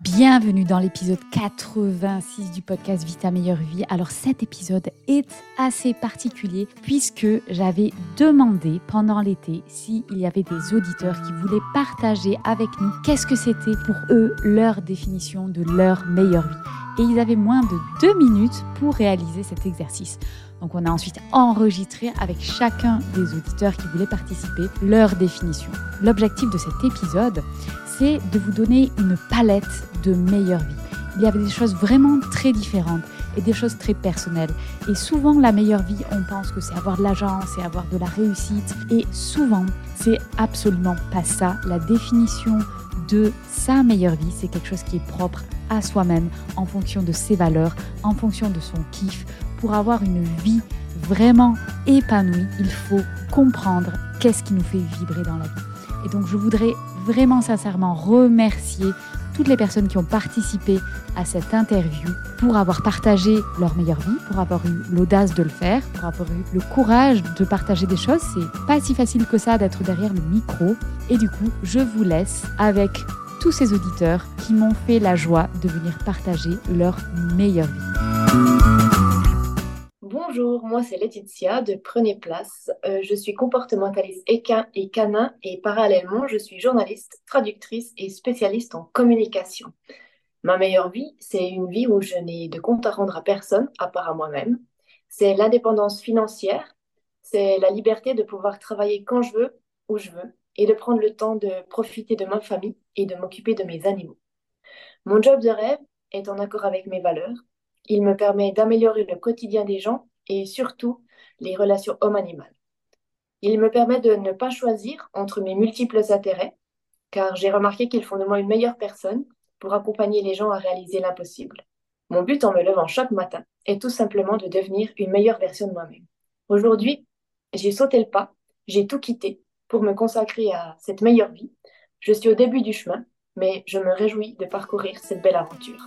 Bienvenue dans l'épisode 86 du podcast Vita meilleure vie. Alors cet épisode est assez particulier puisque j'avais demandé pendant l'été s'il y avait des auditeurs qui voulaient partager avec nous qu'est-ce que c'était pour eux leur définition de leur meilleure vie. Et ils avaient moins de deux minutes pour réaliser cet exercice. Donc on a ensuite enregistré avec chacun des auditeurs qui voulaient participer leur définition. L'objectif de cet épisode, de vous donner une palette de meilleure vie. Il y avait des choses vraiment très différentes et des choses très personnelles. Et souvent, la meilleure vie, on pense que c'est avoir de l'argent, c'est avoir de la réussite. Et souvent, c'est absolument pas ça. La définition de sa meilleure vie, c'est quelque chose qui est propre à soi-même, en fonction de ses valeurs, en fonction de son kiff. Pour avoir une vie vraiment épanouie, il faut comprendre qu'est-ce qui nous fait vibrer dans la vie. Et donc, je voudrais vraiment sincèrement remercier toutes les personnes qui ont participé à cette interview pour avoir partagé leur meilleure vie, pour avoir eu l'audace de le faire, pour avoir eu le courage de partager des choses. C'est pas si facile que ça d'être derrière le micro. Et du coup, je vous laisse avec tous ces auditeurs qui m'ont fait la joie de venir partager leur meilleure vie. Bonjour, moi c'est Laetitia de Prenez Place. Euh, je suis comportementaliste équin et canin et parallèlement je suis journaliste, traductrice et spécialiste en communication. Ma meilleure vie, c'est une vie où je n'ai de compte à rendre à personne à part à moi-même. C'est l'indépendance financière, c'est la liberté de pouvoir travailler quand je veux, où je veux et de prendre le temps de profiter de ma famille et de m'occuper de mes animaux. Mon job de rêve est en accord avec mes valeurs. Il me permet d'améliorer le quotidien des gens et surtout les relations homme-animal. Il me permet de ne pas choisir entre mes multiples intérêts, car j'ai remarqué qu'ils font de moi une meilleure personne pour accompagner les gens à réaliser l'impossible. Mon but en me levant chaque matin est tout simplement de devenir une meilleure version de moi-même. Aujourd'hui, j'ai sauté le pas, j'ai tout quitté pour me consacrer à cette meilleure vie. Je suis au début du chemin, mais je me réjouis de parcourir cette belle aventure.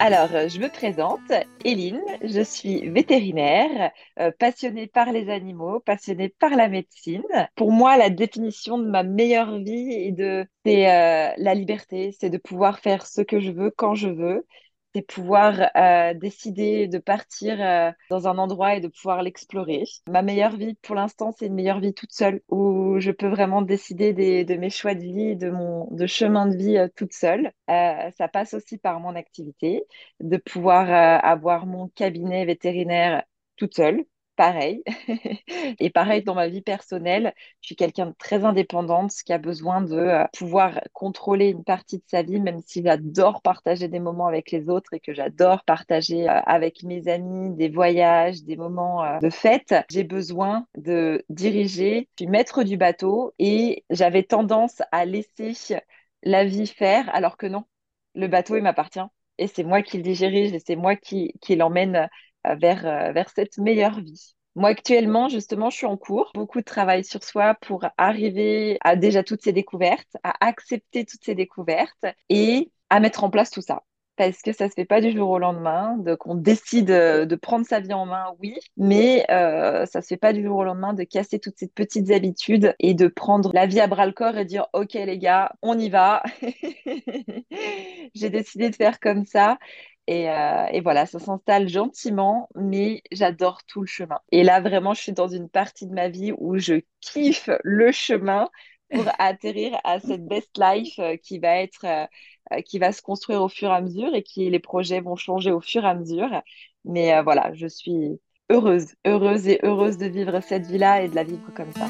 Alors, euh, je me présente, Eline, je suis vétérinaire, euh, passionnée par les animaux, passionnée par la médecine. Pour moi, la définition de ma meilleure vie de, c'est euh, la liberté, c'est de pouvoir faire ce que je veux quand je veux c'est pouvoir euh, décider de partir euh, dans un endroit et de pouvoir l'explorer. Ma meilleure vie pour l'instant, c'est une meilleure vie toute seule où je peux vraiment décider de mes choix de vie, de mon de chemin de vie euh, toute seule. ça passe aussi par mon activité, de pouvoir avoir mon cabinet vétérinaire toute seule pareil. et pareil dans ma vie personnelle, je suis quelqu'un de très indépendante qui a besoin de euh, pouvoir contrôler une partie de sa vie, même si j'adore partager des moments avec les autres et que j'adore partager euh, avec mes amis des voyages, des moments euh, de fête. J'ai besoin de diriger, je suis maître du bateau et j'avais tendance à laisser la vie faire alors que non, le bateau il m'appartient et c'est moi qui le dirige et c'est moi qui, qui l'emmène vers, euh, vers cette meilleure vie. Moi, actuellement, justement, je suis en cours. Beaucoup de travail sur soi pour arriver à déjà toutes ces découvertes, à accepter toutes ces découvertes et à mettre en place tout ça parce que ça se fait pas du jour au lendemain. Donc, on décide euh, de prendre sa vie en main, oui, mais euh, ça se fait pas du jour au lendemain de casser toutes ces petites habitudes et de prendre la vie à bras le corps et dire, OK, les gars, on y va. J'ai décidé de faire comme ça. Et, euh, et voilà, ça s'installe gentiment, mais j'adore tout le chemin. Et là, vraiment, je suis dans une partie de ma vie où je kiffe le chemin pour atterrir à cette best life euh, qui va être, euh, qui va se construire au fur et à mesure et qui les projets vont changer au fur et à mesure. Mais voilà, je suis heureuse, heureuse et heureuse de vivre cette vie-là et de la vivre comme ça.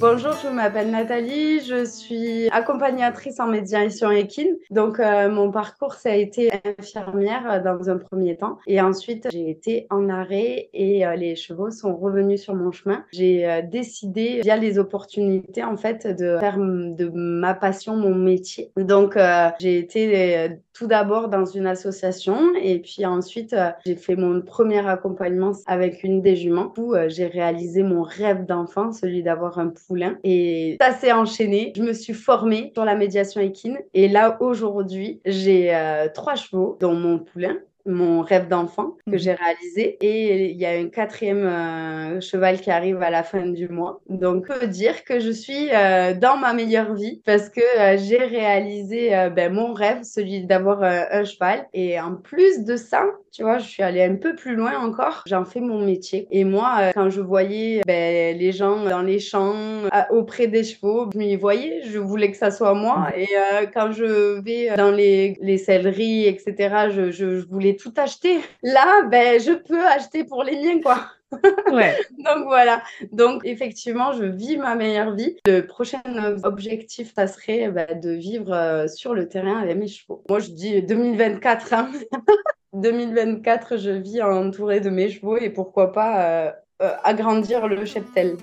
Bonjour, je m'appelle Nathalie, je suis accompagnatrice en médiation équine. Donc euh, mon parcours, ça a été infirmière euh, dans un premier temps et ensuite j'ai été en arrêt et euh, les chevaux sont revenus sur mon chemin. J'ai décidé via les opportunités en fait de faire de ma passion mon métier. Donc j'ai été tout d'abord dans une association et puis ensuite j'ai fait mon premier accompagnement avec une des juments où j'ai réalisé mon rêve d'enfant, celui d'avoir un et ça s'est enchaîné. Je me suis formée sur la médiation équine. Et là, aujourd'hui, j'ai euh, trois chevaux, dont mon poulain mon rêve d'enfant que mhm. j'ai réalisé. Et il y a un quatrième euh, cheval qui arrive à la fin du mois. Donc, dire que je suis euh, dans ma meilleure vie parce que euh, j'ai réalisé ben, mon rêve, celui d'avoir un cheval. Et en plus de ça, tu vois, je suis allée un peu plus loin encore. J'en fais mon métier. Et moi, quand je voyais ben, les gens dans les champs, auprès des chevaux, je m'y voyais. Je voulais que ça soit moi. Et quand je vais dans les, les selleries, etc., je, je voulais tout acheter. Là, ben, je peux acheter pour les miens, quoi. Ouais. Donc voilà. Donc effectivement, je vis ma meilleure vie. Le prochain objectif, ça serait ben, de vivre euh, sur le terrain avec mes chevaux. Moi, je dis 2024. 2024, hein. je vis entourée de mes chevaux et pourquoi pas euh, euh, agrandir le cheptel.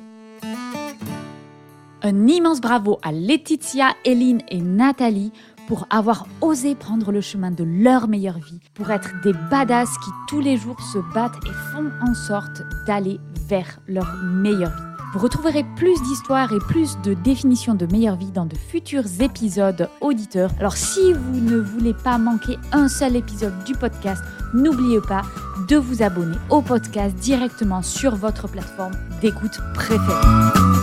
Un immense bravo à Laetitia, Eline et Nathalie pour avoir osé prendre le chemin de leur meilleure vie, pour être des badass qui tous les jours se battent et font en sorte d'aller vers leur meilleure vie. Vous retrouverez plus d'histoires et plus de définitions de meilleure vie dans de futurs épisodes auditeurs. Alors si vous ne voulez pas manquer un seul épisode du podcast, n'oubliez pas de vous abonner au podcast directement sur votre plateforme d'écoute préférée.